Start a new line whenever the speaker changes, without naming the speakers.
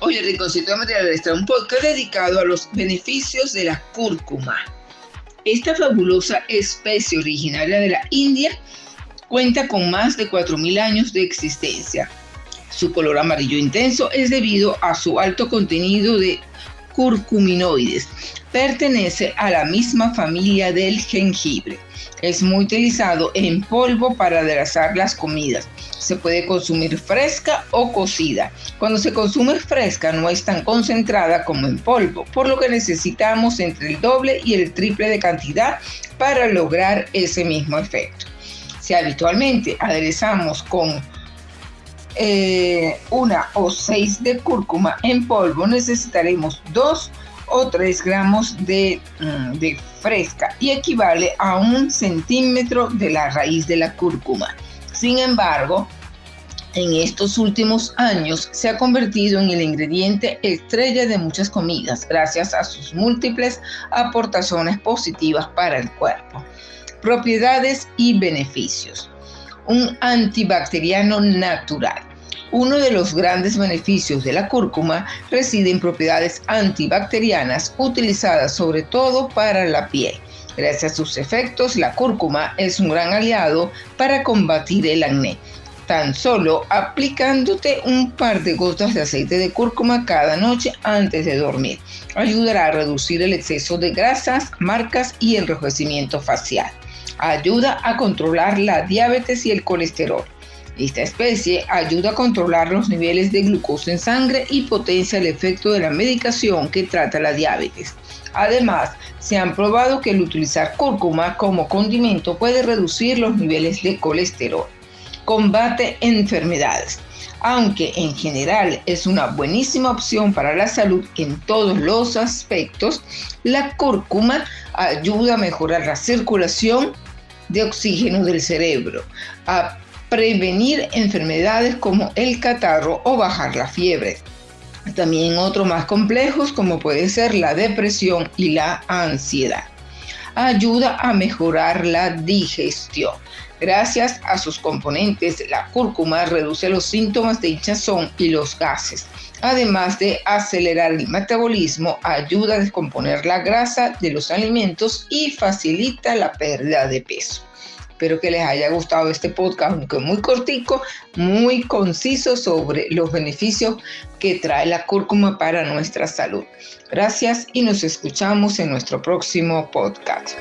hoy el Rinconcito Material está un podcast dedicado a los beneficios de la cúrcuma. Esta fabulosa especie originaria de la India cuenta con más de 4.000 años de existencia. Su color amarillo intenso es debido a su alto contenido de curcuminoides. Pertenece a la misma familia del jengibre. Es muy utilizado en polvo para aderezar las comidas. Se puede consumir fresca o cocida. Cuando se consume fresca no es tan concentrada como en polvo, por lo que necesitamos entre el doble y el triple de cantidad para lograr ese mismo efecto. Si habitualmente aderezamos con eh, una o seis de cúrcuma en polvo, necesitaremos dos o 3 gramos de, mm, de, fresca y equivale a un centímetro de la raíz de la cúrcuma. Sin embargo, en estos últimos años se ha convertido en el ingrediente estrella de muchas comidas gracias a sus múltiples aportaciones positivas para el cuerpo. Propiedades y beneficios. Un antibacteriano natural uno de los grandes beneficios de la cúrcuma reside en propiedades antibacterianas utilizadas sobre todo para la piel. Gracias a sus efectos, la cúrcuma es un gran aliado para combatir el acné. Tan solo aplicándote un par de gotas de aceite de cúrcuma cada noche antes de dormir. Ayudará a reducir el exceso de grasas, marcas y enrojecimiento facial. Ayuda a controlar la diabetes y el colesterol esta especie ayuda a controlar los niveles de glucosa en sangre y potencia el efecto de la medicación que trata la diabetes. Además, se han probado que el utilizar cúrcuma como condimento puede reducir los niveles de colesterol. Combate enfermedades. Aunque en general es una buenísima opción para la salud en todos los aspectos, la cúrcuma ayuda a mejorar la circulación de oxígeno del cerebro, prevenir enfermedades como el catarro o bajar la fiebre. También otros más complejos como puede ser la depresión y la ansiedad. Ayuda a mejorar la digestión. Gracias a sus componentes, la cúrcuma reduce los síntomas de hinchazón y los gases. Además de acelerar el metabolismo, ayuda a descomponer la grasa de los alimentos y facilita la pérdida de peso. Espero que les haya gustado este podcast, aunque muy cortico, muy conciso sobre los beneficios que trae la cúrcuma para nuestra salud. Gracias y nos escuchamos en nuestro próximo podcast.